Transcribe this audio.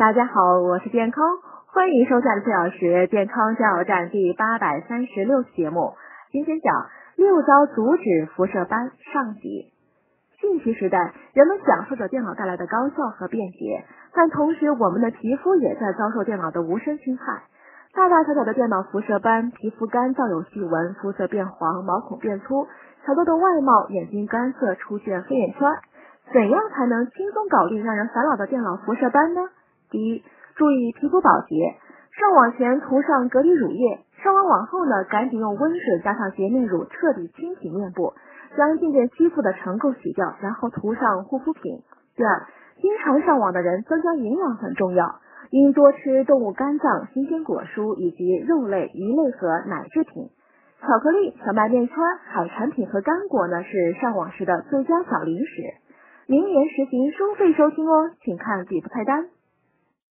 大家好，我是健康，欢迎收看四小时健康加油站第八百三十六期节目。今天讲六招阻止辐射斑上集。信息时代，人们享受着电脑带来的高效和便捷，但同时我们的皮肤也在遭受电脑的无声侵害。大大小小的电脑辐射斑，皮肤干燥有细纹，肤色变黄，毛孔变粗，小痘痘外貌，眼睛干涩，出现黑眼圈。怎样才能轻松搞定让人烦恼的电脑辐射斑呢？第一，注意皮肤保洁，上网前涂上隔离乳液，上完网后呢，赶紧用温水加上洁面乳彻底清洗面部，将渐渐吸附的尘垢洗掉，然后涂上护肤品。第二，经常上网的人增加营养很重要，应多吃动物肝脏、新鲜果蔬以及肉类、鱼类和奶制品。巧克力、小麦面圈、海产品和干果呢，是上网时的最佳小零食。明年实行收费收听哦，请看底部菜单。